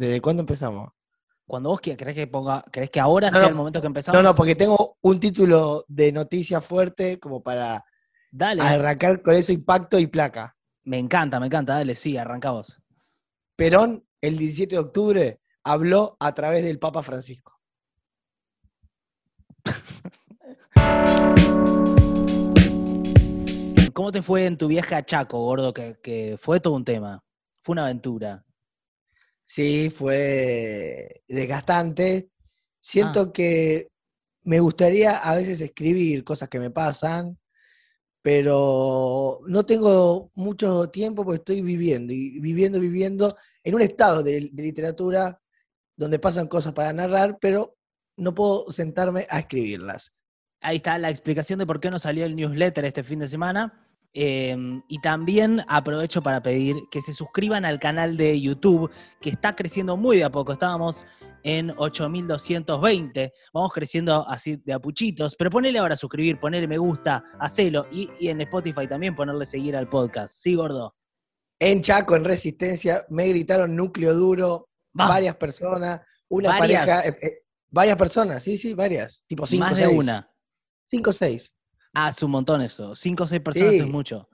¿Desde cuándo empezamos? Cuando vos quieras, ¿crees que, ponga, ¿crees que ahora No, sea no, el momento que empezamos? No, no, porque tengo un título de noticia fuerte como para Dale. arrancar con eso impacto y placa. Me encanta, me encanta. Dale, sí, arranca vos. Perón, el 17 de octubre, habló a través del Papa Francisco. ¿Cómo te fue en tu viaje a Chaco, gordo? Que, que fue todo un tema. Fue una aventura. Sí, fue desgastante. Siento Ah. que me gustaría a veces escribir cosas que me pasan, pero no tengo mucho tiempo porque estoy viviendo y viviendo, viviendo en un estado de, de literatura donde pasan cosas para narrar, pero no puedo sentarme a escribirlas. Ahí está la explicación de por qué no salió el newsletter este fin de semana. Eh, y también aprovecho para pedir que se suscriban al canal de YouTube, que está creciendo muy de a poco. Estábamos en 8220. Vamos creciendo así de a puchitos. Pero ponele ahora a suscribir, ponele me gusta, hacelo. Y, y en Spotify también ponerle seguir al podcast. Sí, gordo. En Chaco, en Resistencia, me gritaron núcleo duro, Va. varias personas, una Varias. pareja, eh, eh, varias personas, sí, sí, varias, tipo cinco, Más de seis. una. Cinco o seis. Ah, es un montón eso. Cinco o seis personas Sí. es mucho.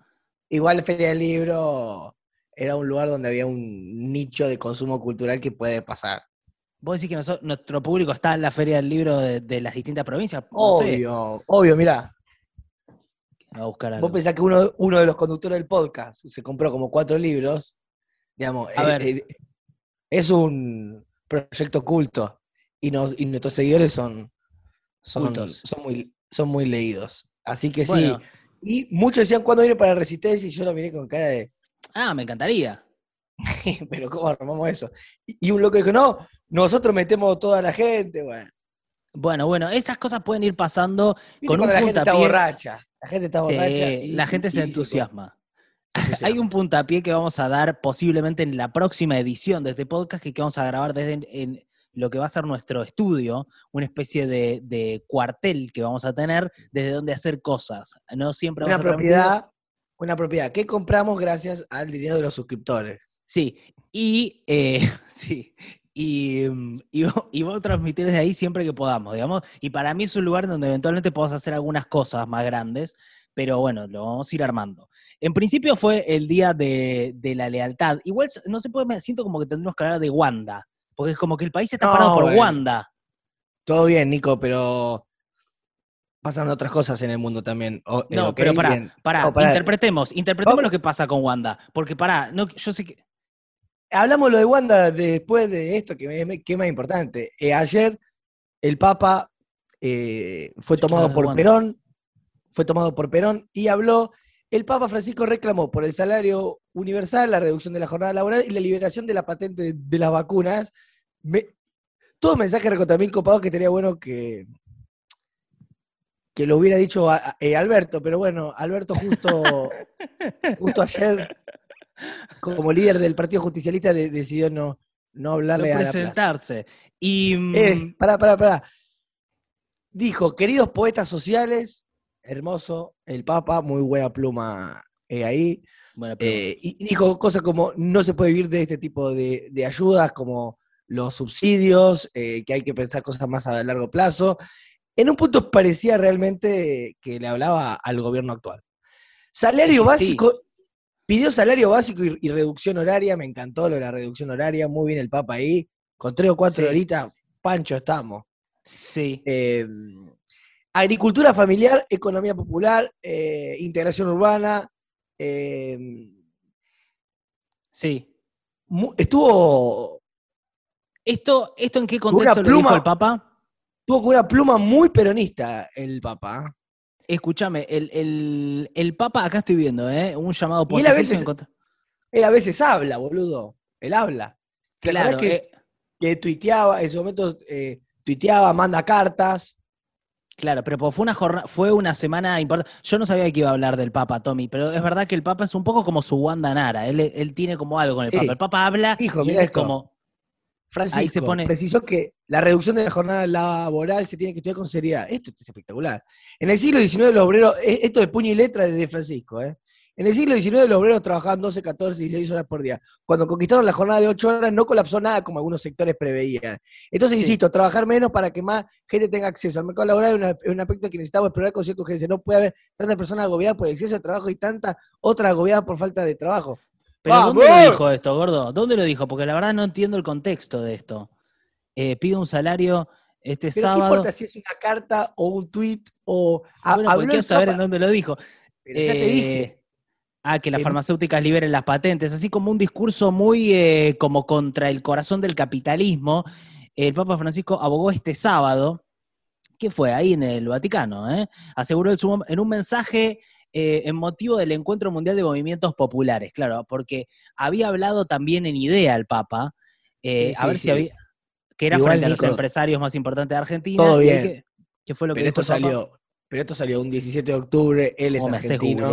Igual Feria del Libro era un lugar donde había un nicho de consumo cultural que puede pasar. ¿Vos decís que nuestro público está en la Feria del Libro de, de las distintas provincias? No sé. Obvio, obvio, mirá. A buscar algo. Vos pensás que uno, uno de los conductores del podcast se compró como cuatro libros, digamos, A eh, ver. eh, es un proyecto culto y, nos, y nuestros seguidores son, son, son, muy, son muy leídos. Así que Bueno. sí. Y muchos decían, ¿cuándo viene para Resistencia? Y yo lo miré con cara de, Ah, me encantaría. pero ¿cómo armamos eso? Y, y un loco dijo, no, nosotros metemos toda la gente, bueno. Bueno, bueno, esas cosas pueden ir pasando ¿Viste con un la gente está borracha. La gente está Sí, borracha. y- la gente y se dice entusiasma. Hay un puntapié que vamos a dar posiblemente en la próxima edición de este podcast que, que vamos a grabar desde en, en lo que va a ser nuestro estudio, una especie de, de cuartel que vamos a tener desde donde hacer cosas. No siempre Una vamos a transmitir- propiedad, una propiedad que compramos gracias al dinero de los suscriptores. Sí, y eh, sí. Y, mm, y, vo- y vamos a transmitir desde ahí siempre que podamos, digamos. Y para mí es un lugar donde eventualmente podemos hacer algunas cosas más grandes, pero bueno, lo vamos a ir armando. En principio fue el día de, de la lealtad. Igual no se puede, me siento como que tendremos que hablar de Wanda, porque es como que el país está No, parado por bueno. Wanda. Todo bien, Nico, pero pasan otras cosas en el mundo también. O- eh, No, pero pará, bien. pará, No, pará. interpretemos, interpretemos Oh. lo que pasa con Wanda, porque pará, no, yo sé que... Hablamos lo de Wanda después de esto, que, me- que es más importante. Eh, ayer el Papa eh, fue tomado por Wanda. Perón, fue tomado por Perón y habló. El Papa Francisco reclamó por el salario universal, la reducción de la jornada laboral y la liberación de la patente de, de las vacunas. Me- todo mensaje también copado que estaría bueno que, que lo hubiera dicho a- a- eh, Alberto, pero bueno, Alberto justo, justo ayer, como líder del Partido Justicialista, de- decidió no, no no hablarle a la plaza. presentarse. Y... mm, Eh, pará, pará, pará. Dijo, queridos poetas sociales, hermoso, el Papa, muy buena pluma eh, ahí. bueno, pero- Eh, y dijo cosas como, no se puede vivir de este tipo de, de ayudas, como los subsidios, eh, que hay que pensar cosas más a largo plazo. En un punto parecía realmente que le hablaba al gobierno actual. Salario sí. básico, pidió salario básico y, y reducción horaria, me encantó lo de la reducción horaria, muy bien el Papa ahí, con tres o cuatro Sí. horitas, pancho estamos. sí. Eh, agricultura familiar, economía popular, eh, integración urbana, eh, Sí. estuvo, ¿Esto, ¿Esto en qué contexto lo dijo pluma- el Papa? estuvo con una pluma muy peronista el Papa. Escúchame, el, el- el Papa, acá estoy viendo, ¿eh? Un llamado Y él a veces- Él a veces habla, boludo. Él habla. ¿Te acordás Claro, que, eh, que tuiteaba, en ese momento eh, tuiteaba, manda cartas? Claro, pero pues fue una jornada, fue una semana importante. Yo no sabía que iba a hablar del Papa, Tommy, pero es verdad que el Papa es un poco como su Wanda Nara. Él, él tiene como algo con el Sí. Papa. El Papa habla Hijo, y él es esto. como. Francisco se pone- precisó que la reducción de la jornada laboral se tiene que estudiar con seriedad. Esto es espectacular. En el siglo XIX, los obreros, e- esto de puño y letra de Francisco, ¿eh? En el siglo XIX los obreros trabajaban 12, 14, 16 horas por día. Cuando conquistaron la jornada de 8 horas no colapsó nada como algunos sectores preveían. Entonces, Sí. insisto, trabajar menos para que más gente tenga acceso al mercado laboral es, una- es un aspecto que necesitamos explorar con cierta urgencia. No puede haber tantas personas agobiadas por el exceso de trabajo y tantas otras agobiadas por falta de trabajo. Pero ¿dónde lo dijo esto, gordo? ¿Dónde lo dijo? Porque la verdad no entiendo el contexto de esto. Eh, pido un salario este Pero ¿qué sábado. importa si es una carta o un tweet o... bueno, porque quiero saber en dónde lo dijo. pero ya te Eh, dije. Ah, que las Eh, farmacéuticas liberen las patentes, así como un discurso muy eh, como contra el corazón del capitalismo. El Papa Francisco abogó este sábado, que fue ahí en el Vaticano, ¿eh? aseguró en, su- en un mensaje eh, en motivo del Encuentro Mundial de Movimientos Populares, claro, porque había hablado también en idea el Papa, Sí, a sí, ver si había, que era Igual, frente a los empresarios más importantes de Argentina. todo bien. Que, que fue lo que Pero esto el Papa. salió, pero esto salió un 17 de octubre, él es ¿Cómo me haces argentino.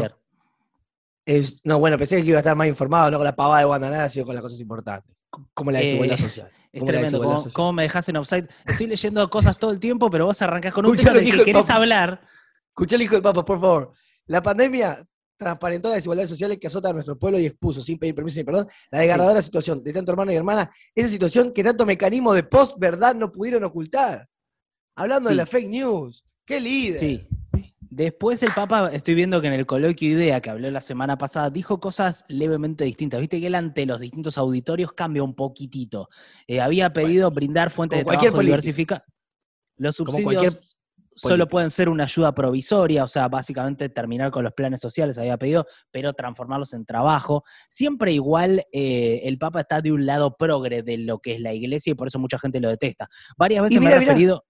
No, bueno, pensé que iba a estar más informado, no con la pavada de Guantanara, sino con las cosas importantes, c- como la desigualdad Eh, social. Es como tremendo, desigualdad ¿cómo, social. cómo me dejas en offside? Estoy leyendo cosas todo el tiempo, pero vos arrancás con un tema del que el querés hablar. Escuchá al hijo del Papa, por favor. La pandemia transparentó las desigualdades sociales que azotan a nuestro pueblo y expuso, sin pedir permiso ni perdón, la desgarradora situación de tanto hermano y hermana, esa situación que tanto mecanismo de post-verdad no pudieron ocultar. Hablando Sí. de la fake news. ¡Qué líder! Sí. Después el Papa, estoy viendo que en el coloquio IDEA que habló la semana pasada, dijo cosas levemente distintas. Viste que él ante los distintos auditorios cambia un poquitito. Eh, había pedido brindar fuentes de trabajo diversificadas. Los subsidios solo pueden ser una ayuda provisoria, o sea, básicamente terminar con los planes sociales, había pedido, pero transformarlos en trabajo. Siempre igual eh, el Papa está de un lado progre de lo que es la iglesia y por eso mucha gente lo detesta. Varias veces me mira, he referido...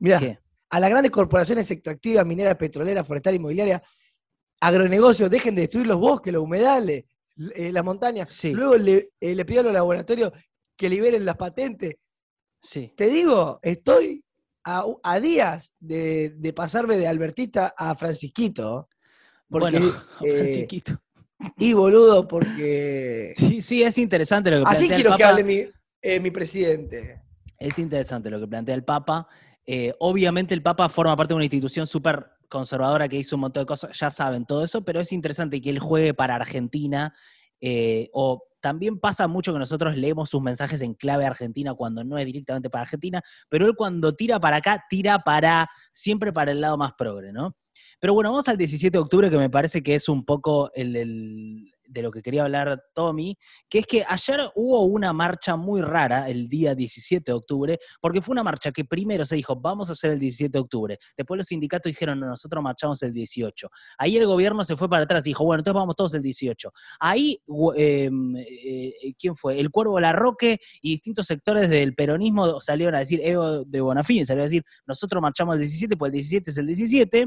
¿Qué? A las grandes corporaciones extractivas, mineras, petroleras, forestal, inmobiliaria, agronegocios, dejen de destruir los bosques, los humedales, eh, las montañas. Sí. Luego le, eh, le pido a los laboratorios que liberen las patentes. Sí. Te digo, estoy a, a días de, de pasarme de Albertita a Francisquito. Porque, bueno, eh, Francisquito. y boludo, porque... Sí, sí, es interesante lo que Así plantea quiero el que hable mi, eh, mi presidente. Es interesante lo que plantea el Papa. Eh, obviamente el Papa forma parte de una institución súper conservadora que hizo un montón de cosas, ya saben todo eso, pero es interesante que él juegue para Argentina. eh, o también pasa mucho que nosotros leemos sus mensajes en clave argentina cuando no es directamente para Argentina, pero él cuando tira para acá, tira para siempre para el lado más progre, ¿no? Pero bueno, vamos al 17 de octubre, que me parece que es un poco el, el- de lo que quería hablar Tommy, que es que ayer hubo una marcha muy rara el día 17 de octubre, porque fue una marcha que primero se dijo, vamos a hacer el 17 de octubre. Después los sindicatos dijeron, no, nosotros marchamos el 18. Ahí el gobierno se fue para atrás y dijo, bueno, entonces vamos todos el 18. Ahí, gu- eh, eh, ¿quién fue? El Cuervo Larroque y distintos sectores del peronismo salieron a decir, Evo de Bonafini salió a decir, nosotros marchamos el 17, pues el 17 es el 17.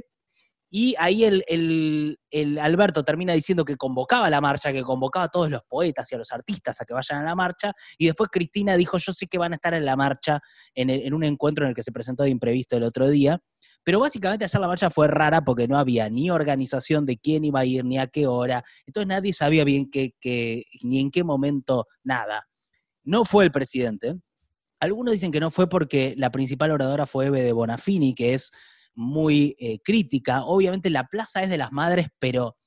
Y ahí el, el- Alberto termina diciendo que convocaba la marcha, que convocaba a todos los poetas y a los artistas a que vayan a la marcha. Y después Cristina dijo, yo sé que van a estar en la marcha, en, en un encuentro en el que se presentó de imprevisto el otro día. Pero básicamente ayer la marcha fue rara porque no había ni organización de quién iba a ir, ni a qué hora. Entonces nadie sabía bien qué, qué- ni en qué momento nada. No fue el presidente. Algunos dicen que no fue porque la principal oradora fue Eve de Bonafini, que es muy eh, crítica. Obviamente la plaza es de las madres, pero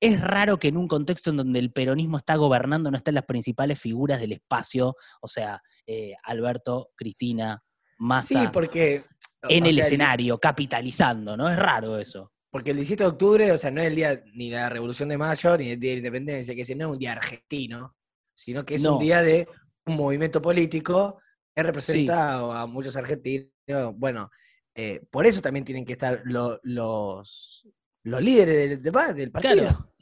es raro que en un contexto en donde el peronismo está gobernando no estén las principales figuras del espacio, o sea, eh, Alberto, Cristina, Massa, Sí, porque... en el sea, escenario, capitalizando, ¿no? Es raro eso. Porque el 17 de octubre, o sea, no es el día ni la Revolución de Mayo, ni el Día de la Independencia, que no es un día argentino, sino que es No. un día de un movimiento político que representa a muchos argentinos. Bueno, eh, por eso también tienen que estar lo- los, los líderes del, partido. Claro.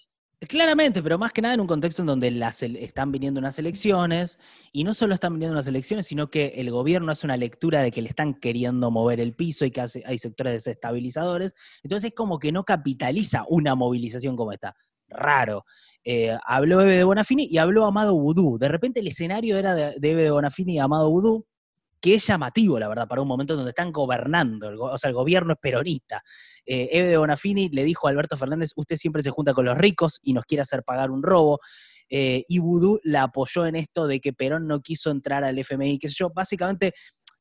Claramente, pero más que nada en un contexto en donde las están viniendo unas elecciones, y no solo están viniendo unas elecciones, sino que el gobierno hace una lectura de que le están queriendo mover el piso y que hay sectores desestabilizadores. Entonces es como que no capitaliza una movilización como esta. Raro. Eh, habló Eve de Bonafini y habló Amado Vudú. De repente el escenario era de, de de Bonafini y Amado Vudú, que es llamativo, la verdad, para un momento donde están gobernando, el go- o sea, el gobierno es peronista. Eh, Eve de Bonafini le dijo a Alberto Fernández, usted siempre se junta con los ricos y nos quiere hacer pagar un robo. Eh, y Vudú la apoyó en esto de que Perón no quiso entrar al FMI, sé yo. Básicamente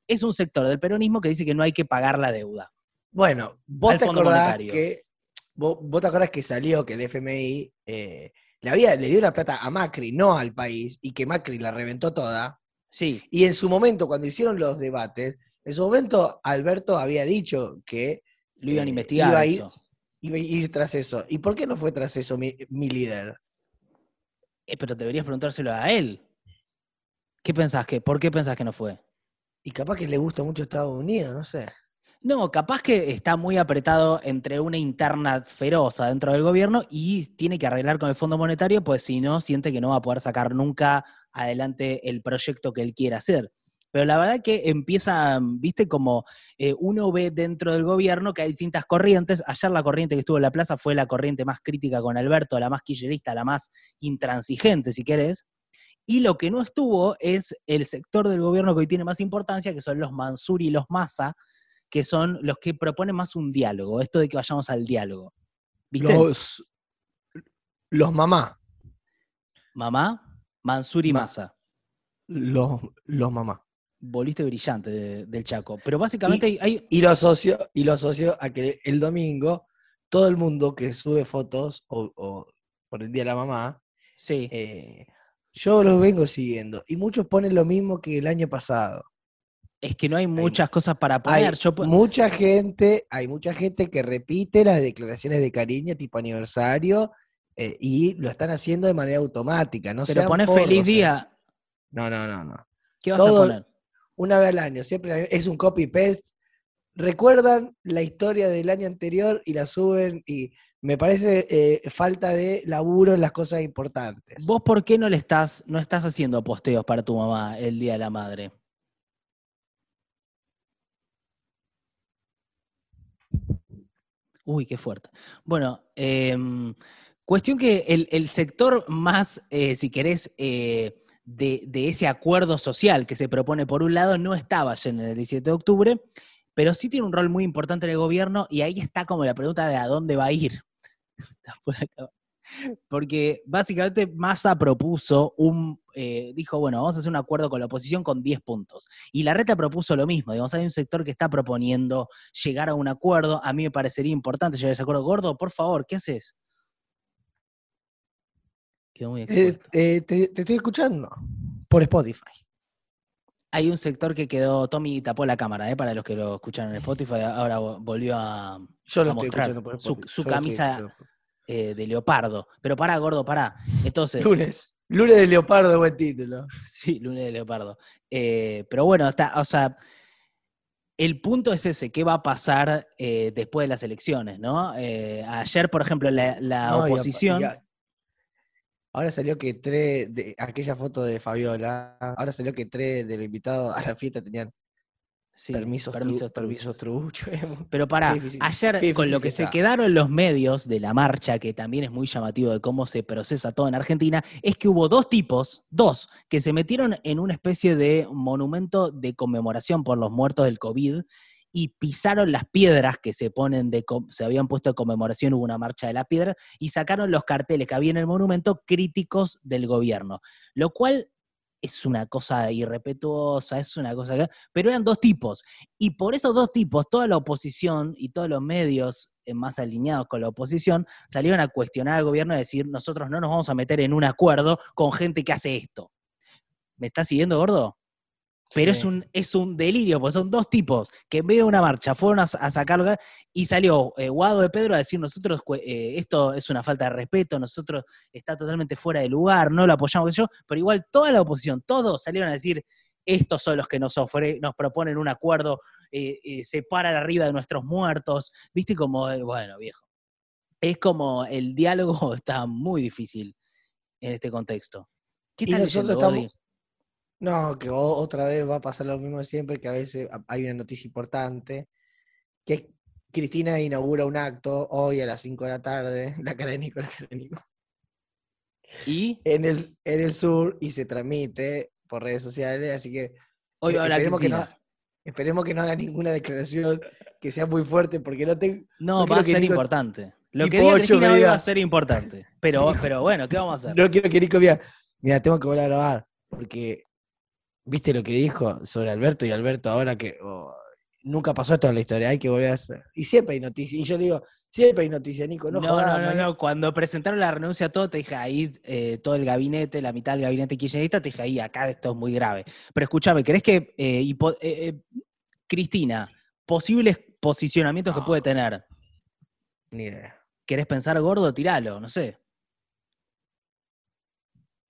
es un sector del peronismo que dice que no hay que pagar la deuda. Bueno, vos te acordás que vos, vos te acordás que salió que el FMI eh, le, había, le dio la plata a Macri, no al país, y que Macri la reventó toda. Sí, Y en su momento, cuando hicieron los debates, en su momento Alberto había dicho que lo iban a Eh, investigar iba a ir- eso. iba a ir tras eso. ¿Y por qué no fue tras eso mi, mi líder? Eh, pero deberías preguntárselo a él. ¿Qué pensás que, ¿Por qué pensás que no fue? Y capaz que le gusta mucho Estados Unidos, no sé. No, capaz que está muy apretado entre una interna feroz dentro del gobierno y tiene que arreglar con el Fondo Monetario, pues si no, siente que no va a poder sacar nunca adelante el proyecto que él quiere hacer. Pero la verdad que empieza, viste, como eh, uno ve dentro del gobierno que hay distintas corrientes. Ayer la corriente que estuvo en la plaza fue la corriente más crítica con Alberto, la más quillerista, la más intransigente, si querés. Y lo que no estuvo es el sector del gobierno que hoy tiene más importancia, que son los Mansur y los Massa, que son los que proponen más un diálogo, esto de que vayamos al diálogo. ¿Viste? Los, los mamá. Mamá, Mansur y Ma- Massa. Los, los mamá. Volviste brillante de- del Chaco. Pero básicamente hay- hay, Y lo asocio, y lo asocio a que el domingo todo el mundo que sube fotos o, o por el día de la mamá, sí, eh, yo los vengo siguiendo. Y muchos ponen lo mismo que el año pasado. Es que no hay muchas cosas para Hay poner. Yo po- mucha gente, hay mucha gente que repite las declaraciones de cariño tipo aniversario eh, y lo están haciendo de manera automática. No pero pones feliz día. No, no, no, no. ¿Qué vas todo- a poner? Una vez al año, siempre es un copy-paste. Recuerdan la historia del año anterior y la suben y me parece eh, falta de laburo en las cosas importantes. ¿Vos por qué no le estás, no estás haciendo posteos para tu mamá el día de la madre? Uy, qué fuerte. Bueno, em, cuestión que el, el sector más, eh, si querés, eh, de, de ese acuerdo social que se propone por un lado no estaba en el 17 de octubre, pero sí tiene un rol muy importante en el gobierno y ahí está como la pregunta de a dónde va a ir. Porque básicamente Massa propuso un, eh, dijo, bueno, vamos a hacer un acuerdo con la oposición con 10 puntos. Y la reta propuso lo mismo, digamos, hay un sector que está proponiendo llegar a un acuerdo, a mí me parecería importante llegar a ese acuerdo. Gordo, por favor, ¿qué haces? Quedó muy Eh, expuesto. eh, te, te estoy escuchando por Spotify. Hay un sector que quedó, Tommy tapó la cámara, ¿eh? para los que lo escucharon en Spotify, ahora vo- volvió a, Yo lo a estoy mostrar escuchando por su, Spotify. su yo lo estoy camisa. Eh, de leopardo. Pero para, gordo, para. Entonces, Lunes. Lunes de Leopardo, buen título. Sí, lunes de leopardo. Eh, pero bueno, está, o sea, el punto es ese, ¿qué va a pasar eh, después de las elecciones, no? Ayer, por ejemplo, la, No, oposición. ahora salió que tres, de aquella foto de Fabiola, ahora salió que tres de los invitados a la fiesta tenían sí, permisos, permisos tru- permisos truchos. Pero para, ayer con lo que que se quedaron los medios de la marcha, que también es muy llamativo de cómo se procesa todo en Argentina, es que hubo dos tipos, dos, que se metieron en una especie de monumento de conmemoración por los muertos del COVID y pisaron las piedras que se ponen de se habían puesto de conmemoración, hubo una marcha de la piedra, y sacaron los carteles que había en el monumento críticos del gobierno, lo cual es una cosa irrespetuosa, es una cosa que... Pero eran dos tipos, y por esos dos tipos, toda la oposición y todos los medios eh, más alineados con la oposición salieron a cuestionar al gobierno y decir, nosotros no nos vamos a meter en un acuerdo con gente que hace esto. ¿Me estás siguiendo, gordo? Pero es, un, es un delirio, porque son dos tipos que en vez de una marcha fueron a, a sacar y salió eh, Guado de Pedro a decir, nosotros eh, esto es una falta de respeto, nosotros está totalmente fuera de lugar, no lo apoyamos, yo, pero igual toda la oposición, todos salieron a decir, estos son los que nos, ofre- nos proponen un acuerdo, eh, eh, se paran arriba de nuestros muertos, viste como, bueno, viejo. Es como el diálogo está muy difícil en este contexto. ¿Qué Y nosotros leyendo, estamos- No, que otra vez va a pasar lo mismo siempre, que a veces hay una noticia importante, que Cristina inaugura un acto hoy a las 5 de la tarde, la cara de Nico, la cara de Nico, Y en el, en el sur y se transmite por redes sociales, así que hoy eh, va a hablar esperemos que, no, esperemos que no haga ninguna declaración que sea muy fuerte, porque no tengo... No, no va a ser Nico importante. Lo que diga Cristina hoy va a ser importante. Pero, pero bueno, ¿qué vamos a hacer? No quiero que Nico diga, mira, tengo que volver a grabar, porque viste lo que dijo sobre Alberto y Alberto ahora que oh, nunca pasó esto en la historia, hay que volver a hacer. Y siempre hay noticias. Y yo le digo, siempre hay noticias, Nico, no, No, jodas, no, no, no. Cuando presentaron la renuncia a todo, te dije ahí, eh, todo el gabinete, la mitad del gabinete kirchnerista, te dije ahí, acá esto es muy grave. Pero escúchame, ¿crees que, eh, eh, Cristina, posibles posicionamientos que puede tener? Ni idea. ¿Querés pensar gordo? Tiralo, no sé.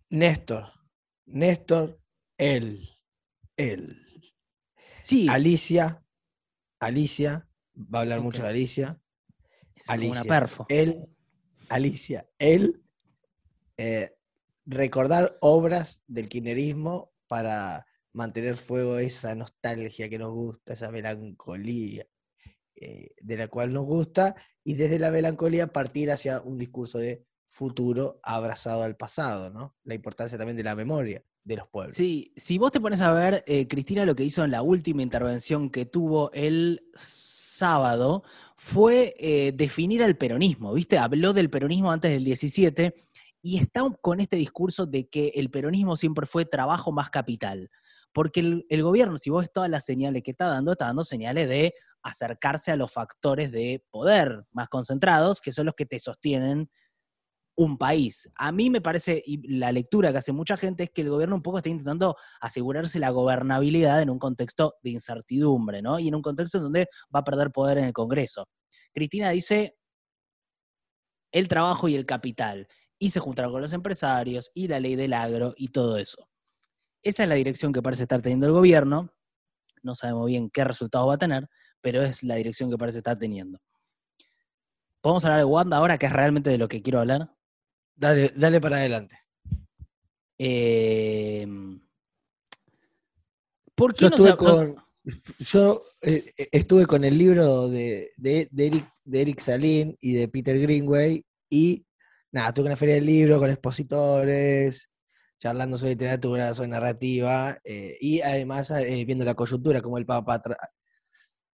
Néstor, Néstor, él, él. Sí, Alicia, Alicia, va a hablar mucho de Alicia. es como una Alicia. perfo. Él, Alicia, él, eh, recordar obras del kirchnerismo para mantener fuego esa nostalgia que nos gusta, esa melancolía eh, de la cual nos gusta, y desde la melancolía partir hacia un discurso de futuro abrazado al pasado, ¿no? La importancia también de la memoria de los pueblos. Sí, si vos te pones a ver, eh, Cristina lo que hizo en la última intervención que tuvo el sábado fue eh, definir al peronismo, ¿viste? Habló del peronismo antes del 17 y está con este discurso de que el peronismo siempre fue trabajo más capital. Porque el, el gobierno, si vos ves todas las señales que está dando, está dando señales de acercarse a los factores de poder más concentrados, que son los que te sostienen un país. A mí me parece, y la lectura que hace mucha gente es que el gobierno un poco está intentando asegurarse la gobernabilidad en un contexto de incertidumbre, ¿no? Y en un contexto en donde va a perder poder en el Congreso. Cristina dice el trabajo y el capital, y se juntaron con los empresarios, y la ley del agro, y todo eso. Esa es la dirección que parece estar teniendo el gobierno. No sabemos bien qué resultados va a tener, pero es la dirección que parece estar teniendo. ¿Podemos hablar de Wanda ahora, que es realmente de lo que quiero hablar? Dale, dale para adelante. Eh, ¿Por qué Yo no estuve se- con, yo eh, eh, estuve con el libro de, de, de Eric, de Eric Salin y de Peter Greenway y nada, estuve en la feria del libro con expositores, charlando sobre literatura, sobre narrativa eh, y además eh, viendo la coyuntura, como el Papa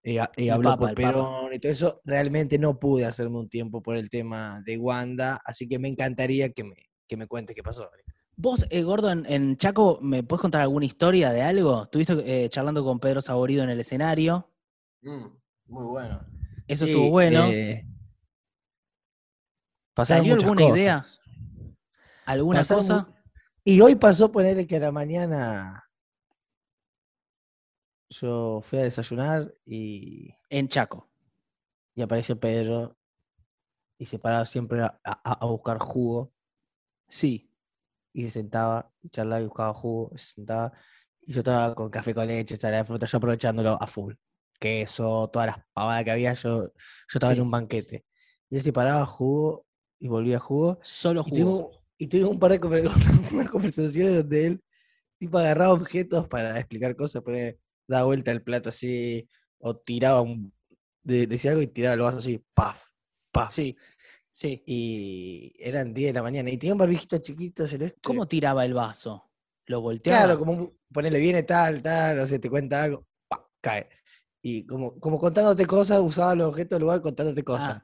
eh, a- El habló Papa, por. Perón y todo eso, realmente no pude hacerme un tiempo por el tema de Wanda, así que me encantaría que me, que me cuentes qué pasó. Vos, eh, Gordo, en, en Chaco, ¿me puedes contar alguna historia de algo? ¿Estuviste eh, charlando con Pedro Saborido en el escenario? muy bueno. Eso Sí, estuvo bueno. eh, pasaron ¿Salió muchas alguna idea? cosas. ¿Alguna pasaron cosa? Y hoy pasó ponerle que a la mañana yo fui a desayunar y, En Chaco. y apareció Pedro y se paraba siempre a, a- a buscar jugo Sí. y se sentaba, charlaba y buscaba jugo, se sentaba y yo estaba con café con leche, ensalada de fruta, yo aprovechándolo a full. Queso, todas las pavadas que había, yo, yo estaba Sí. en un banquete. Y él se paraba jugo y volvía a jugo Solo tuvimos, y tuvimos un par de conversaciones donde él tipo agarraba objetos para explicar cosas, ponía- daba vuelta el plato así, o tiraba un, de- decía algo y tiraba el vaso así, paf, paf. Sí, sí. Y eran 10 de la mañana. Y tenía un barbijito chiquito celeste. ¿Cómo tiraba el vaso? ¿Lo volteaba? Claro, como un- ponele viene tal, tal, o sea, te cuenta algo, pa, cae. Y como, como contándote cosas, usaba los objetos del lugar contándote cosas. Ah.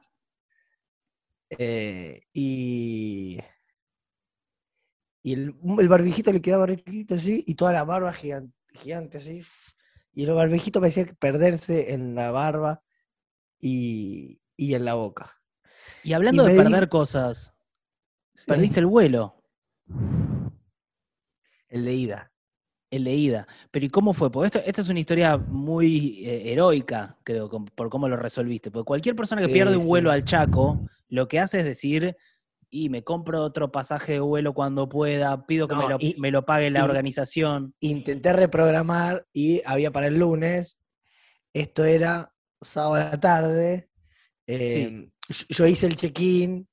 Eh, y y el, el barbijito le quedaba chiquito así, y toda la barba gigante, gigante así. Y el barbijito parecía que perderse en la barba y, y en la boca. Y hablando y de perder di- cosas, Sí, perdiste el vuelo, el de ida. el de ida. Pero ¿y cómo fue? Porque esto, esta es una historia muy eh, heroica, creo, por cómo lo resolviste. Porque cualquier persona que Sí, pierde un vuelo al Chaco, lo que hace es decir, y me compro otro pasaje de vuelo cuando pueda, pido que me, lo, y- me lo pague la y- organización. Intenté reprogramar y había para el lunes. Esto era sábado a la tarde. em, yo- Yo hice el check-in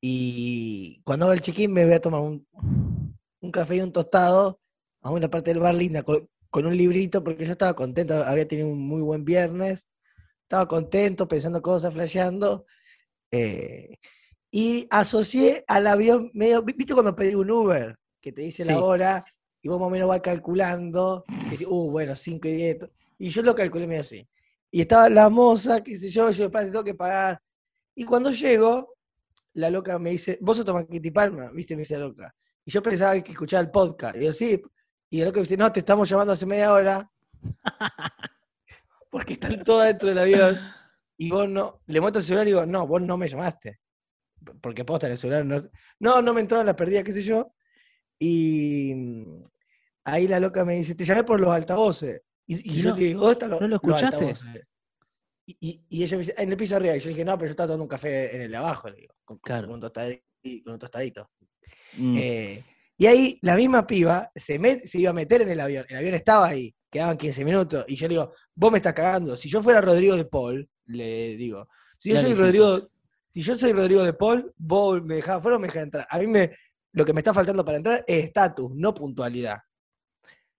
y cuando hago el check-in me voy a tomar un, un café y un tostado a una parte del bar linda con, con un librito porque yo estaba contento, había tenido un muy buen viernes, estaba contento, pensando cosas, flasheando. eh, y asocié al avión medio, vi- ¿viste cuando pedí un Uber? Que te dice Sí. la hora y vos más o menos vas calculando, y decís, uh, bueno, 5 y 10. Y yo lo calculé medio así. Y estaba la moza, qué sé yo, yo después tengo que pagar. Y cuando llego, la loca me dice, ¿vos sos Tomaquiti Palma? ¿Viste? Me dice la loca. Y yo pensaba que escuchaba el podcast. Y yo, sí. Y la loca me dice, no, te estamos llamando hace media hora. porque están todas dentro del avión y vos no, le muestro el celular y digo, no, vos no me llamaste. Porque posta en el celular no, no, no me entró la perdida, qué sé yo. Y ahí la loca me dice, te llamé por los altavoces. Y, y ¿Y yo no- le digo, ¿dónde los, no lo los escuchaste? altavoces? Y, y- y ella me dice, en el piso arriba. Y yo le dije, no, pero yo estaba tomando un café en el de abajo, le digo, con, con Claro. un, tostadito, con un tostadito. Mm. Eh, y ahí la misma piba se, met- se iba a meter en el avión. El avión estaba ahí, quedaban 15 minutos. Y yo le digo, vos me estás cagando. Si yo fuera Rodrigo de Paul, le digo, si yo soy Rodrigo. Si yo soy Rodrigo de Paul, vos me dejás afuera o me dejás entrar. A mí me, lo que me está faltando para entrar es estatus, no puntualidad.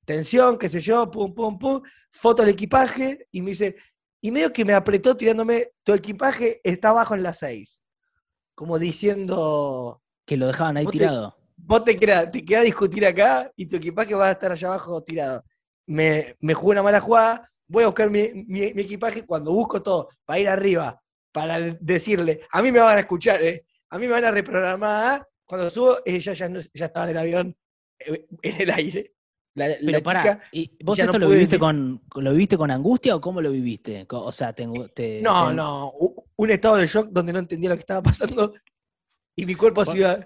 Tensión, qué sé yo, pum, pum, pum, foto del equipaje, y me dice, y medio que me apretó tirándome, tu equipaje está abajo en las 6. Como diciendo, que lo dejaban ahí vos te- tirado. vos te quedás, te quedás a discutir acá y tu equipaje va a estar allá abajo tirado. Me, me jugué una mala jugada, voy a buscar mi, mi- mi equipaje cuando busco todo para ir arriba, para decirle, a mí me van a escuchar, ¿eh? a mí me van a reprogramar. Cuando subo, ella ya, no- ya estaba en el avión, eh, en el aire. La, la Pero pará, chica, ¿y vos no esto lo viviste con, lo viviste con angustia o cómo lo viviste? O sea, te, te- no, te- no, un estado de shock donde no entendía lo que estaba pasando y mi cuerpo se iba,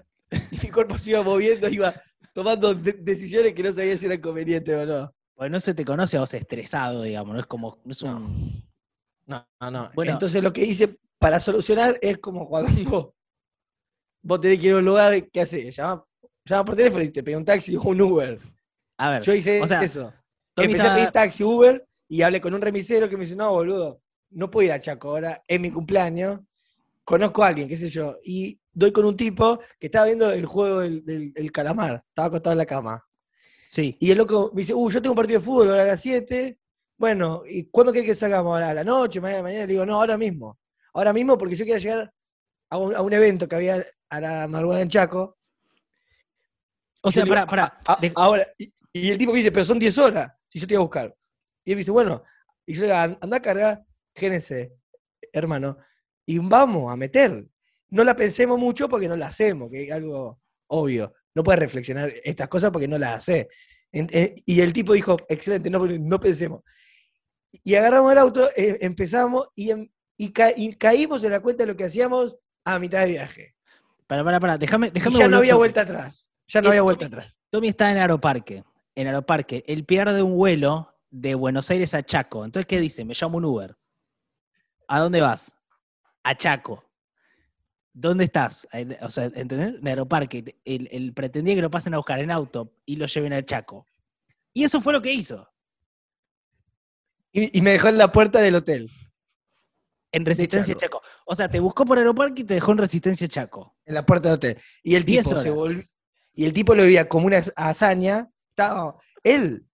y mi cuerpo se iba moviendo, iba tomando de- decisiones que no sabía si eran convenientes o no. Porque no se te conoce a vos estresado, digamos, no es como, no es un- No, no, no. Bueno. Entonces lo que hice para solucionar es como cuando vos tenés que ir a un lugar, ¿qué haces? Llama, llama por teléfono y te pedí un taxi o un Uber. A ver, Yo hice o sea, eso. Empecé estaba- a pedir taxi, Uber, y hablé con un remisero que me dice, no, boludo, no puedo ir a Chaco ahora, es mi cumpleaños, conozco a alguien, qué sé yo, y doy con un tipo que estaba viendo el juego del, del- del calamar, estaba acostado en la cama. sí, Y el loco me dice, uh, yo tengo un partido de fútbol ahora a las 7. Bueno, ¿y cuándo querés que salgamos? ¿A la noche? ¿Mañana? mañana? Le digo, no, ahora mismo. Ahora mismo porque yo quiero llegar a un, a un evento que había a la madrugada en Chaco. o Y sea, pará, pará, "A- a- de- ahora, y, y el tipo me dice, pero son 10 horas, si yo te voy a buscar. Y él me dice, bueno, y yo le digo, "An- anda a cargar GNC, hermano, y vamos a meter. No la pensemos mucho porque no la hacemos, que es algo obvio. No puedes reflexionar estas cosas porque no las haces. Eh, y el tipo dijo, excelente, no, no pensemos. Y agarramos el auto, eh, empezamos y, em- y ca- y caímos en la cuenta de lo que hacíamos a mitad de viaje. pará, pará, pará, déjame, déjame ya no había vuelta atrás. Ya no había vuelta Tommy- atrás. Tommy está en Aeroparque, en Aeroparque, él pierde un vuelo de Buenos Aires a Chaco, entonces, ¿qué dice? Me llamo un Uber. ¿A dónde vas? A Chaco. ¿Dónde estás? O sea, ¿entendés? En Aeroparque. Él, él pretendía que lo pasen a buscar en auto y lo lleven al Chaco. Y eso fue lo que hizo. Y, y me dejó en la puerta del hotel, En Resistencia Chaco. O sea, te buscó por Aeroparque y te dejó en Resistencia Chaco. en la puerta del hotel. Y el 10 tipo se volvió, y el tipo lo veía como una hazaña. Estaba, él,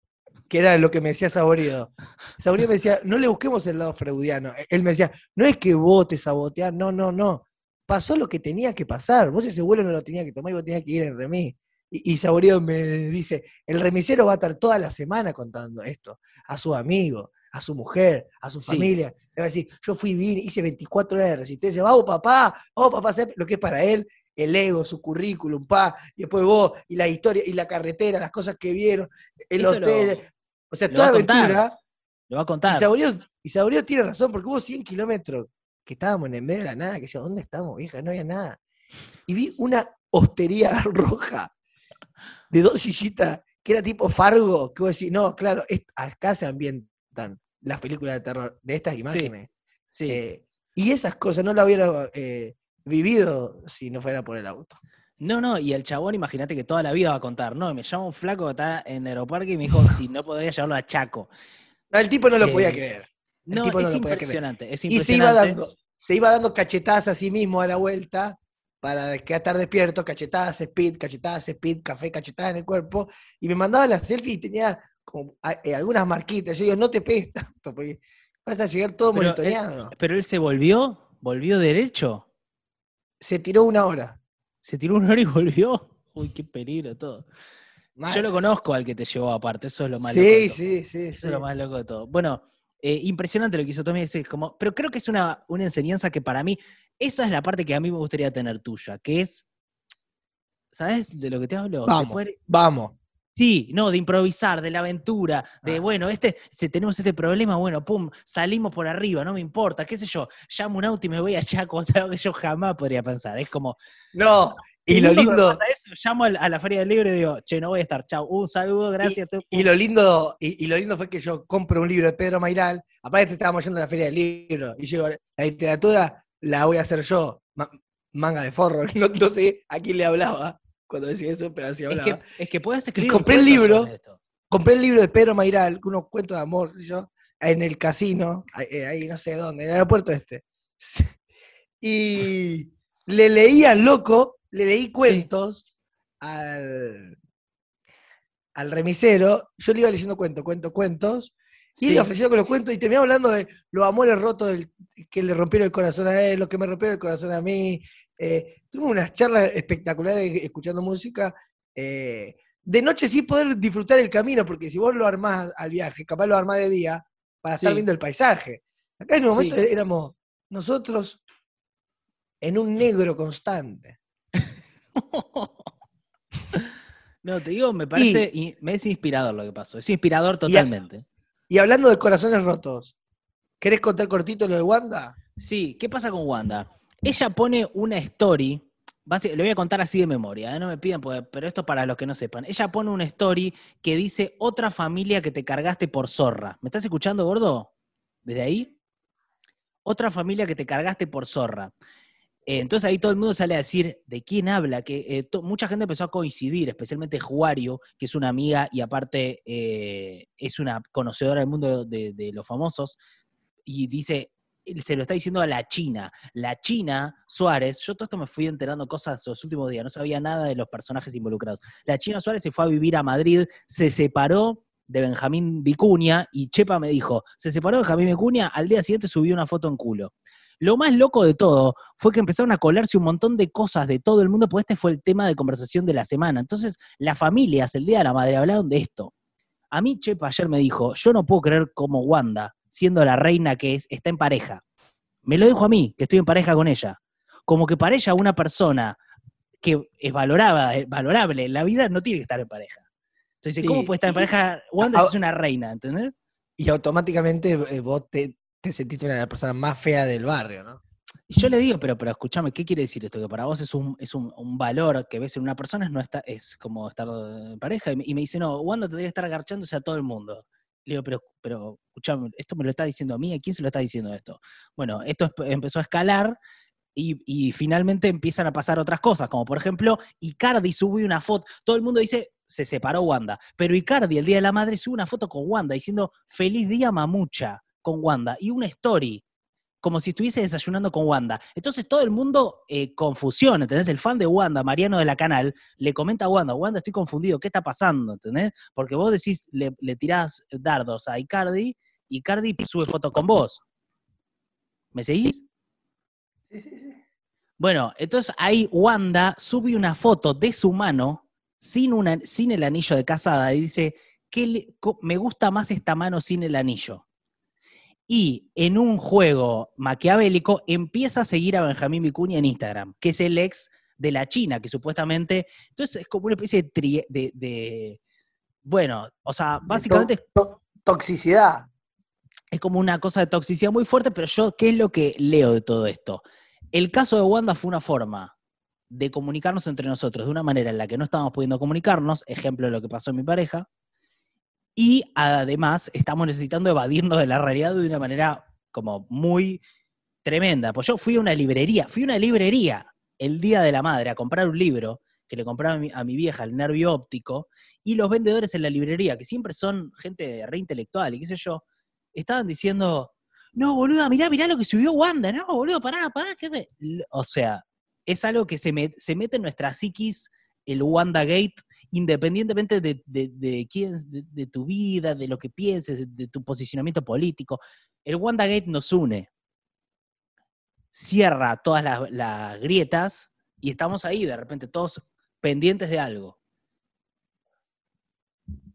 que era lo que me decía Saborido. Saborido me decía, no le busquemos el lado freudiano. Él me decía, no es que vos te saboteás, no, no, no. Pasó lo que tenía que pasar. Vos ese vuelo no lo tenías que tomar y vos tenías que ir en remis. Y, y Saborido me dice, el remisero va a estar toda la semana contando esto a su amigo, a su mujer, a su Sí. familia. Le va a decir, yo fui, vine, hice 24 horas de resistencia, vamos papá, vamos papá, ¿sabes lo que es para él? El ego, su currículum, pa, y después vos, y la historia, y la carretera, las cosas que vieron, el Esto lo- hotel. o sea, lo toda aventura. Lo va a Y contar. Saborío, y Saborío tiene razón, porque hubo 100 kilómetros que estábamos en el medio de la nada, que decía, ¿dónde estamos, vieja? No había nada. Y vi una hostería roja de dos sillitas, que era tipo Fargo, que vos decís, no, claro, es- acá se ambientan las películas de terror, de estas imágenes. Sí. Eh, y esas cosas no las hubiera eh, vivido si no fuera por el auto. No, no, y el chabón, imagínate que toda la vida va a contar, no, me llama un flaco que está en Aeroparque y me dijo si no podía llevarlo a Chaco. No, el tipo no lo podía Eh, creer. El No, tipo no es lo podía creer. impresionante, es Y se iba, impresionante. dando, se iba dando cachetadas a sí mismo a la vuelta para que estar despierto, cachetadas, speed, cachetadas, speed, café, cachetadas en el cuerpo. Y me mandaba las selfies y tenía como a- eh, algunas marquitas. Yo digo, no te pegues tanto, porque vas a llegar todo Pero él- monitoreado. Pero él se volvió, volvió derecho, Se tiró una hora. se tiró una hora y volvió. Uy, qué peligro todo. Mal. Yo lo conozco al que te llevó aparte, eso es lo más loco de Sí, todo. sí, sí. Eso sí. es lo más loco de todo. Bueno, eh, impresionante lo que hizo Tommy, es como, pero creo que es una, una enseñanza que para mí, esa es la parte que a mí me gustaría tener tuya, que es, ¿sabes de lo que te hablo? Vamos. poder- Vamos. Sí, no, de improvisar, de la aventura, de Ah. bueno, este, si tenemos este problema, bueno, pum, salimos por arriba, no me importa, qué sé yo, llamo un auto y me voy a Chaco, o sea, algo que yo jamás podría pensar. Es como. No, y lo lindo, pasa eso, llamo a la Feria del Libro y digo, che, no voy a estar, chao, un saludo, gracias. tú- y lo lindo, y, y lo lindo fue que yo compro un libro de Pedro Mairal, aparte estábamos yendo a la feria del libro, y yo digo, la literatura la voy a hacer yo, ma- manga de forro, no, no sé a quién le hablaba cuando decía eso, pero así es, hablaba. que, es que puedes escribir. un compré el libro. Compré el libro de Pedro Mairal, unos cuentos de amor, yo, en el casino, ahí, eh, ahí no sé dónde, en el aeropuerto este. Y le leí al loco, le leí cuentos al, al remisero, yo le iba leyendo cuentos, cuentos, cuentos, y Sí. le ofreció con los cuentos y terminaba hablando de los amores rotos del- que le rompieron el corazón a él, lo que me rompieron el corazón a mí. Eh, tuve unas charlas espectaculares escuchando música. eh, de noche sí poder disfrutar el camino, porque si vos lo armás al viaje, capaz lo armás de día, para estar Sí. viendo el paisaje. Acá en un momento Sí. éramos nosotros en un negro constante. No, te digo, me parece, y, me es inspirador lo que pasó. Es inspirador totalmente. Y hablando de corazones rotos, ¿querés contar cortito lo de Wanda? Sí, ¿qué pasa con Wanda? Ella pone una story, le voy a contar así de memoria, ¿eh? no me porque- pero esto para los que no sepan. Ella pone una story que dice otra familia que te cargaste por zorra. ¿Me estás escuchando, gordo? ¿Desde ahí? Otra familia que te cargaste por zorra. Eh, entonces ahí todo el mundo sale a decir de quién habla, que eh, mucha gente empezó a coincidir, especialmente Juario, que es una amiga y aparte es una conocedora del mundo de, los famosos, y dice, se lo está diciendo a la China. La China Suárez, yo todo esto me fui enterando cosas los últimos días, no sabía nada de los personajes involucrados. La China Suárez se fue a vivir a Madrid, se separó de Benjamín Vicuña y Chepa me dijo, se separó Benjamín Vicuña, al día siguiente subió una foto en culo. Lo más loco de todo fue que empezaron a colarse un montón de cosas de todo el mundo, porque este fue el tema de conversación de la semana. Entonces, las familias, el Día de la Madre, hablaron de esto. A mí Chepa ayer me dijo, yo no puedo creer cómo Wanda, siendo la reina que es, está en pareja. Me lo dijo a mí, que estoy en pareja con ella. Como que para ella una persona que es valorada, eh, valorable en la vida no tiene que estar en pareja. Entonces, Sí, ¿cómo puede estar en y- pareja Wanda es una reina? ¿Entendés? Y automáticamente eh, vos te, te sentiste una de las personas más feas del barrio, ¿no? Y yo le digo, pero, pero escúchame, ¿qué quiere decir esto? Que para vos es un, es un, un valor que ves en una persona, es, no está, es como estar en pareja. Y me, y me dice, no, Wanda tendría que estar agarchándose a todo el mundo. Le digo, pero, pero escúchame, esto me lo está diciendo a mí, ¿a quién se lo está diciendo esto? Bueno, esto empezó a escalar y, y finalmente empiezan a pasar otras cosas, como por ejemplo, Icardi sube una foto, todo el mundo dice, se separó Wanda, pero Icardi el Día de la Madre sube una foto con Wanda diciendo, feliz día mamucha con Wanda, y una story como si estuviese desayunando con Wanda. Entonces todo el mundo eh, confusión, ¿entendés? El fan de Wanda, Mariano de la Canal, le comenta a Wanda, Wanda, estoy confundido, ¿qué está pasando? ¿Entendés? Porque vos decís, le, le tirás dardos a Icardi, y Icardi sube foto con vos. ¿Me seguís? Sí, sí, sí. Bueno, entonces ahí Wanda sube una foto de su mano sin, una, sin el anillo de casada y dice, "¿Qué le- co- me gusta más esta mano sin el anillo. Y en un juego maquiavélico empieza a seguir a Benjamín Vicuña en Instagram, que es el ex de la China, que supuestamente... Entonces es como una especie de... tri- de- de- bueno, o sea, básicamente To- to- toxicidad. es como una cosa de toxicidad muy fuerte, pero yo, ¿qué es lo que leo de todo esto? El caso de Wanda fue una forma de comunicarnos entre nosotros de una manera en la que no estábamos pudiendo comunicarnos, ejemplo de lo que pasó en mi pareja, y además estamos necesitando evadirnos de la realidad de una manera como muy tremenda. Pues yo fui a una librería, fui a una librería el Día de la Madre a comprar un libro que le compraba a mi, vieja, el nervio óptico, y los vendedores en la librería, que siempre son gente re intelectual y qué sé yo, estaban diciendo, no, boluda, mirá, mirá lo que subió Wanda, no, boludo, pará, pará. ¿qué te-?". L- O sea, es algo que se, met- se mete en nuestra psiquis, el Wanda Gate, independientemente de, de- de quién, de, de tu vida, de lo que pienses, de, tu posicionamiento político. El Wanda Gate nos une, cierra todas las, las grietas y estamos ahí de repente todos pendientes de algo.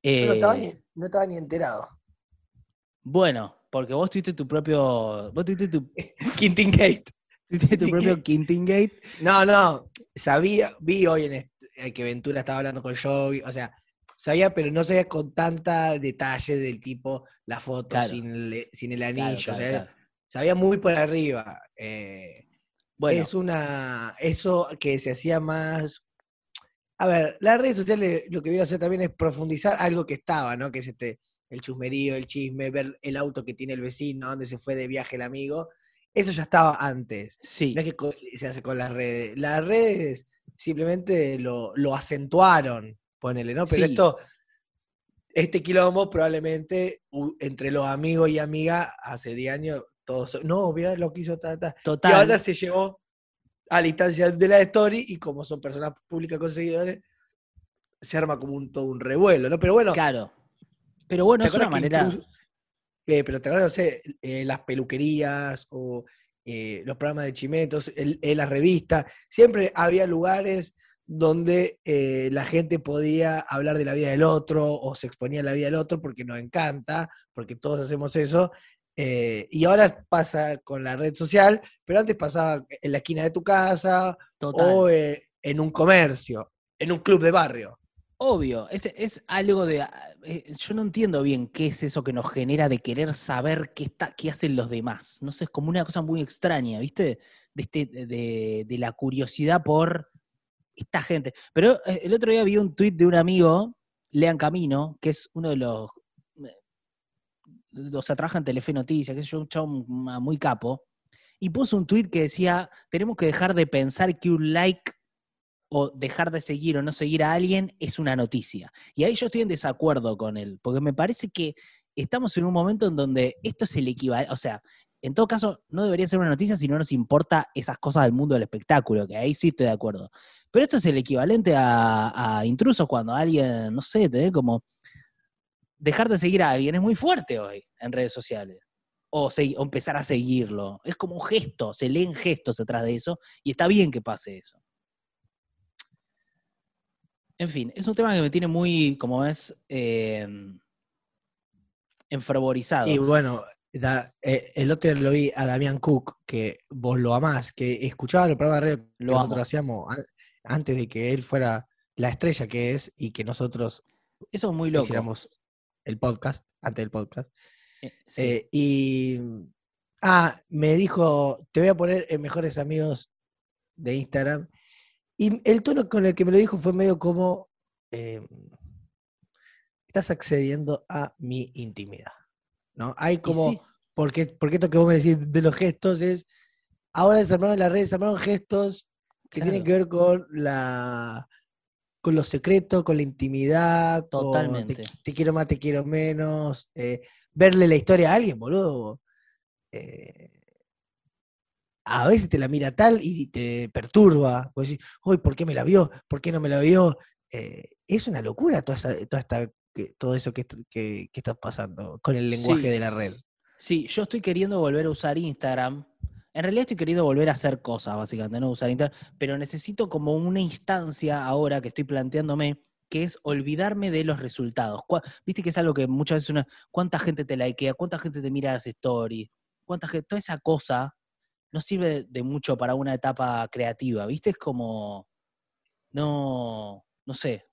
No estaba, Eh, ni, no estaba ni enterado. Bueno, porque vos tuviste tu propio. Vos tuviste tu, Quintin Gate. tuviste tu propio Quintin Gate. No, no. Sabía, vi hoy en eh, que Ventura estaba hablando con Joey. O sea, sabía, pero no sabía con tanta detalle del tipo la foto Claro. sin, el, sin el anillo. claro, o sea, sabía muy por arriba. eh, Bueno, es una. Eso que se hacía más. A ver, las redes sociales lo que viene a hacer también es profundizar algo que estaba, ¿no? Que es este, el chusmerío, el chisme, ver el auto que tiene el vecino, dónde se fue de viaje el amigo. Eso ya estaba antes. sí. No es que se hace con las redes. Las redes simplemente lo, lo acentuaron, ponele, ¿no? Pero Sí. esto, este quilombo probablemente entre los amigos y amigas hace 10 años, todos, no, mira lo que hizo Tata. Y Total. ahora se llevó a la instancia de la story y como son personas públicas con seguidores, se arma como un, todo un revuelo, ¿no? Pero bueno, Claro. Pero bueno, ¿te es una manera. incluso- eh, pero te acuerdas, no sé, eh, las peluquerías o eh, los programas de chimetos, el- eh, las revistas, siempre había lugares donde la gente podía hablar de la vida del otro o se exponía a la vida del otro porque nos encanta, porque todos hacemos eso. y ahora pasa con la red social, pero antes pasaba en la esquina de tu casa Total. o en un comercio, en un club de barrio. Obvio, es, es algo de... eh, Yo no entiendo bien qué es eso que nos genera de querer saber qué, está, qué hacen los demás. No sé, es como una cosa muy extraña, ¿viste? De, este, de, de la curiosidad por esta gente. Pero eh, el otro día vi un tuit de un amigo, Lean Camino, que es uno de los... eh, O sea, trabaja en Telefe Noticias, que es un chavo muy capo, y puso un tuit que decía, tenemos que dejar de pensar que un like o dejar de seguir o no seguir a alguien es una noticia. Y ahí yo estoy en desacuerdo con él, porque me parece que estamos en un momento en donde esto es el equivalente, o sea, en todo caso no debería ser una noticia si no nos importa esas cosas del mundo del espectáculo, que ahí sí estoy de acuerdo. Pero esto es el equivalente a, a intrusos cuando alguien, no sé, te ve como dejar de seguir a alguien es muy fuerte hoy en redes sociales. O, o empezar a seguirlo. Es como un gesto, se leen gestos detrás de eso y está bien que pase eso. En fin, es un tema que me tiene muy, como es, eh, enfervorizado. Y bueno, da- eh, el otro día lo vi a Damián Cook, que vos lo amás, que escuchaba el programa de radio que Lo nosotros amo. hacíamos an- antes de que él fuera la estrella que es y que nosotros Eso es muy loco. hiciéramos el podcast, antes del podcast. Eh, sí. Eh, y. Ah, me dijo, te voy a poner en mejores amigos de Instagram. Y el tono con el que me lo dijo fue medio como. eh, estás accediendo a mi intimidad. ¿No? Hay como. sí, Porque, porque esto que vos me decís de los gestos es. Ahora desarmaron las redes, desarmaron gestos que tienen que ver con la. con lo secreto, con la intimidad, con Totalmente. te, te quiero más, te quiero menos. eh, verle la historia a alguien, boludo. eh, a veces te la mira tal y te perturba. Vos decís, uy, ¿por qué me la vio? ¿Por qué no me la vio? Eh, es una locura toda esa- toda esta, que- todo eso que, que- que está pasando con el lenguaje Sí. de la red. Sí, yo estoy queriendo volver a usar Instagram. En realidad estoy queriendo volver a hacer cosas, básicamente, no usar Instagram, pero necesito como una instancia ahora que estoy planteándome, que es olvidarme de los resultados. Viste que es algo que muchas veces una, ¿cuánta gente te likea? ¿Cuánta gente te mira las stories? ¿Cuánta gente? Toda esa cosa no sirve de mucho para una etapa creativa, ¿viste? Es como, no, no sé,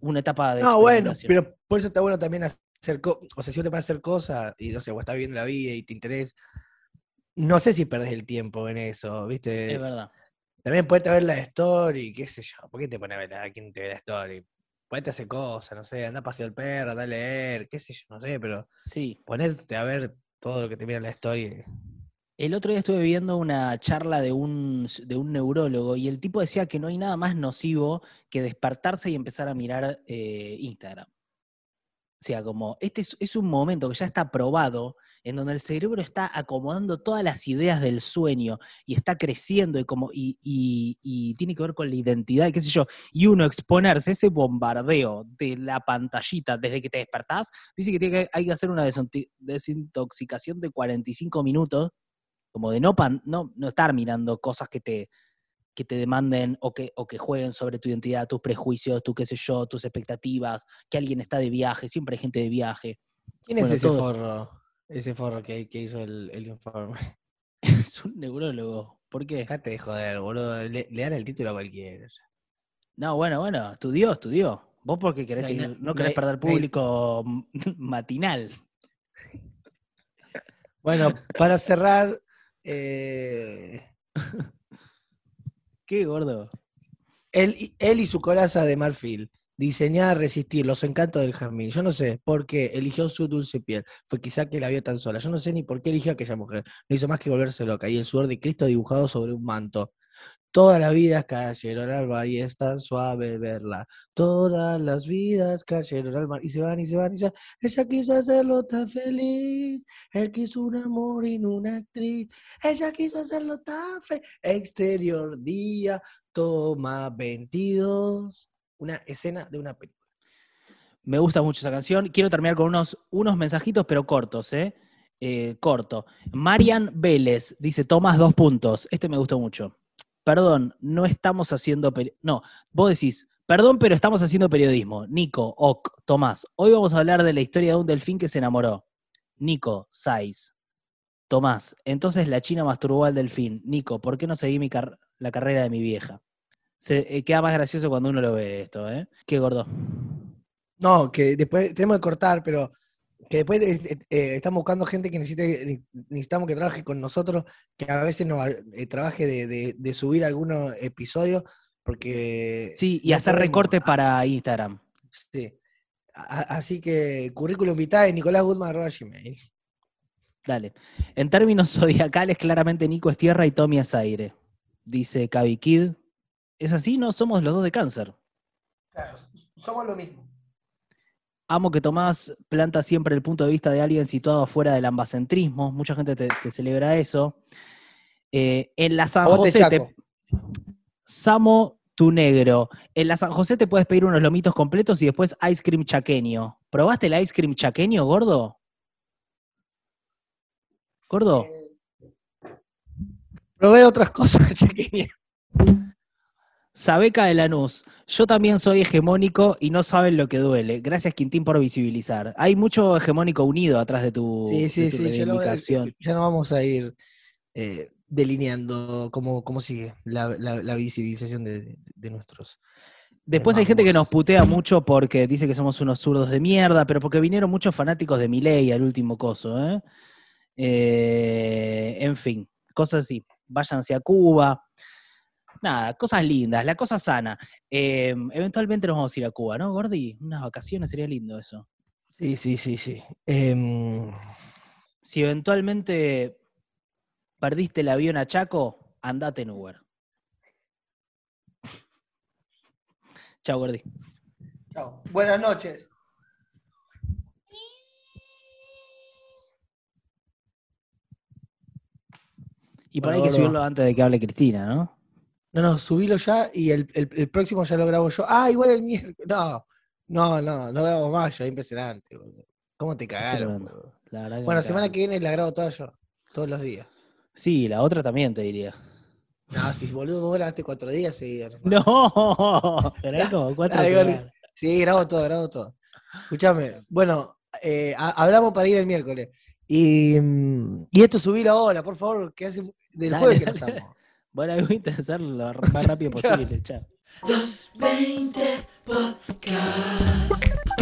una etapa de No, bueno, pero por eso está bueno también hacer cosas. O sea, si vos te vas a hacer cosas y no sé, vos estás viviendo la vida y te interesa. No sé si perdés el tiempo en eso, ¿viste? Es verdad. También puedes ver la story, qué sé yo. ¿Por qué te pones a ver a quién te ve la story? Ponete a hacer cosas, no sé, anda a pasear el perro, anda a leer, qué sé yo, no sé, pero Sí. ponerte a ver todo lo que te mira en la story. El otro día estuve viendo una charla de un, de un neurólogo y el tipo decía que no hay nada más nocivo que despertarse y empezar a mirar eh, Instagram. O sea, como este es, un momento que ya está probado en donde el cerebro está acomodando todas las ideas del sueño y está creciendo y, como, y, y- tiene que ver con la identidad, y qué sé yo, y uno exponerse a ese bombardeo de la pantallita desde que te despertás, dice que, hay que hacer una desintoxicación de 45 minutos como de no, pan- no, no estar mirando cosas que te, que te demanden o que, o que jueguen sobre tu identidad, tus prejuicios, tu qué sé yo, tus expectativas, que alguien está de viaje, siempre hay gente de viaje. ¿Quién Bueno, es ese todo- forro? Ese forro que, que hizo el, el informe. Es un neurólogo. ¿Por qué? Dejate de joder, boludo. Le, le dan el título a cualquiera. No, bueno, bueno, estudió, estudió. Vos porque querés No ir- no querés perder no público matinal. Bueno, para cerrar, eh, Qué gordo. él, y- él y su coraza de marfil, diseñada a resistir los encantos del jazmín. Yo no sé por qué eligió su dulce piel. Fue quizá que la vio tan sola. Yo no sé ni por qué eligió a aquella mujer. No hizo más que volverse loca. Y el sudor de Cristo dibujado sobre un manto. Todas las vidas cayeron al mar y es tan suave verla. Todas las vidas cayeron al mar y se van y se van y se. Ella quiso hacerlo tan feliz. Él quiso un amor y una actriz. Ella quiso hacerlo tan feliz. Exterior día, toma 22. Una escena de una película. Me gusta mucho esa canción. Quiero terminar con unos, unos mensajitos, pero cortos, ¿eh? Eh, corto. Marian Vélez dice, Tomás, dos puntos. Este me gustó mucho. Perdón, no estamos haciendo... No, vos decís, perdón, pero estamos haciendo periodismo. Nico, Ok, Tomás. Hoy vamos a hablar de la historia de un delfín que se enamoró. Nico, Saiz. Tomás, entonces la china masturbó al delfín. Nico, ¿por qué no seguí mi la carrera de mi vieja? Se, eh, queda más gracioso cuando uno lo ve esto, ¿eh? Qué gordo. No, que después tenemos que cortar, pero que después eh, eh, eh, estamos buscando gente que necesite, ne- necesitamos que trabaje con nosotros, que a veces nos eh, trabaje de, de- de subir algunos episodios, porque... Sí, y no hacer podemos. recortes para Instagram. Sí. A- así que currículum vitae nicolásgoodman.gmail. Dale. En términos zodiacales, claramente Nico es tierra y Tommy es aire. Dice Cavi Kid. ¿Es así? No somos los dos de cáncer. Claro, somos lo mismo. Amo que Tomás planta siempre el punto de vista de alguien situado afuera del ambacentrismo. Mucha gente te, te celebra eso. Eh, en la San José, te-. Samo tu negro. En la San José te puedes pedir unos lomitos completos y después ice cream chaqueño. ¿Probaste el ice cream chaqueño, gordo? ¿Gordo? Probé otras cosas, chaqueña. Sabeca de Lanús. Yo también soy hegemónico y no saben lo que duele. Gracias, Quintín, por visibilizar. Hay mucho hegemónico unido atrás de tu, Sí, de sí, tu sí. Ya no, reivindicación. ya no vamos a ir eh, delineando cómo, cómo sigue la, la- la visibilización de, nuestros. Después hay gente que nos putea mucho porque dice que somos unos zurdos de mierda, pero porque vinieron muchos fanáticos de Milei al último coso. ¿eh? Eh, en fin, cosas así. Váyanse a Cuba. Nada, cosas lindas, la cosa sana. Eh, eventualmente nos vamos a ir a Cuba, ¿no, Gordi? Unas vacaciones sería lindo eso. Sí, sí, sí, sí. Em, Si eventualmente perdiste el avión a Chaco, andate en Uber. Chao, Gordi. chao. Buenas noches. Y por ahí hay que subirlo antes de que hable Cristina, ¿no? No, no, subilo ya y el, el- el próximo ya lo grabo yo. Ah, igual el miércoles. No, no, no, no grabo más yo. Impresionante, boludo. ¿Cómo te cagaron? tremendo. boludo? La verdad que Bueno, semana que viene la grabo toda yo. Todos los días. Sí, la otra también te diría. No, si boludo, vos grabaste cuatro días seguidos. No, hay como cuatro semanas. Sí, grabo todo, grabo todo. Escuchame, bueno, eh, ha- hablamos para ir el miércoles. Y, mm, y esto subilo ahora, por favor, que hace del Dale, jueves que no dale. Estamos. Bueno, voy a intentar hacerlo lo más rápido posible. Chao. Los 20 Podcast.